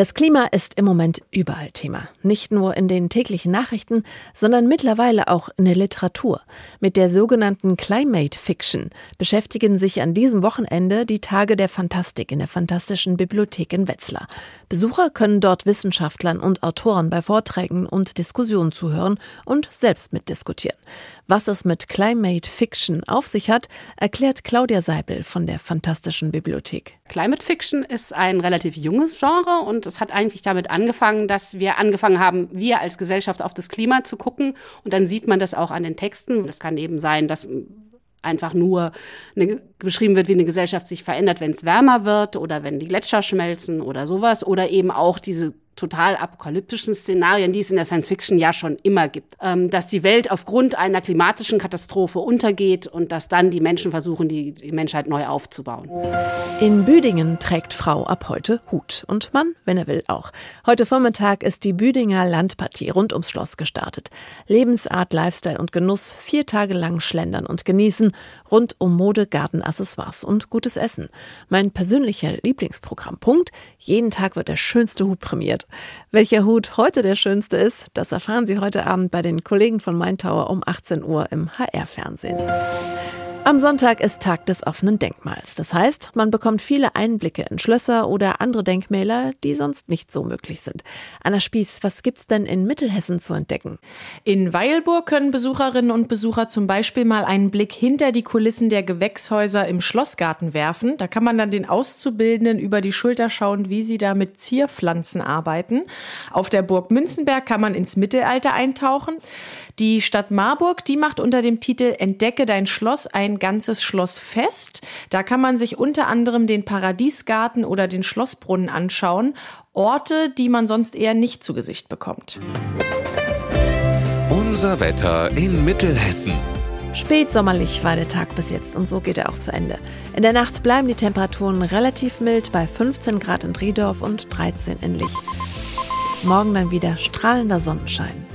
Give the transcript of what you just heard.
Das Klima ist im Moment überall Thema. Nicht nur in den täglichen Nachrichten, sondern mittlerweile auch in der Literatur. Mit der sogenannten Climate Fiction beschäftigen sich an diesem Wochenende die Tage der Fantastik in der Fantastischen Bibliothek in Wetzlar. Besucher können dort Wissenschaftlern und Autoren bei Vorträgen und Diskussionen zuhören und selbst mitdiskutieren. Was es mit Climate Fiction auf sich hat, erklärt Claudia Seibel von der Fantastischen Bibliothek. Climate Fiction ist ein relativ junges Genre und es hat eigentlich damit angefangen, dass wir angefangen haben, wir als Gesellschaft auf das Klima zu gucken. Und dann sieht man das auch an den Texten. Das kann eben sein, dass einfach nur eine, beschrieben wird, wie eine Gesellschaft sich verändert, wenn es wärmer wird oder wenn die Gletscher schmelzen oder sowas. Oder eben auch diese total apokalyptischen Szenarien, die es in der Science Fiction ja schon immer gibt. Ähm, dass die Welt aufgrund einer klimatischen Katastrophe untergeht und dass dann die Menschen versuchen, die, die Menschheit neu aufzubauen. In Büdingen trägt Frau ab heute Hut und Mann, wenn er will, auch. Heute Vormittag ist die Büdinger Landpartie rund ums Schloss gestartet. Lebensart, Lifestyle und Genuss, vier Tage lang schlendern und genießen, rund um Mode, Garten, Accessoires und gutes Essen. Mein persönlicher Lieblingsprogrammpunkt, jeden Tag wird der schönste Hut prämiert. Welcher Hut heute der schönste ist, das erfahren Sie heute Abend bei den Kollegen von Main Tower um 18 Uhr im HR-Fernsehen. Am Sonntag ist Tag des offenen Denkmals. Das heißt, man bekommt viele Einblicke in Schlösser oder andere Denkmäler, die sonst nicht so möglich sind. Anna Spieß, was gibt's denn in Mittelhessen zu entdecken? In Weilburg können Besucherinnen und Besucher zum Beispiel mal einen Blick hinter die Kulissen der Gewächshäuser im Schlossgarten werfen. Da kann man dann den Auszubildenden über die Schulter schauen, wie sie da mit Zierpflanzen arbeiten. Auf der Burg Münzenberg kann man ins Mittelalter eintauchen. Die Stadt Marburg, die macht unter dem Titel Entdecke dein Schloss ein ganzes Schloss fest. Da kann man sich unter anderem den Paradiesgarten oder den Schlossbrunnen anschauen. Orte, die man sonst eher nicht zu Gesicht bekommt. Unser Wetter in Mittelhessen. Spätsommerlich war der Tag bis jetzt und so geht er auch zu Ende. In der Nacht bleiben die Temperaturen relativ mild bei 15 Grad in Driedorf und 13 in Lich. Morgen dann wieder strahlender Sonnenschein.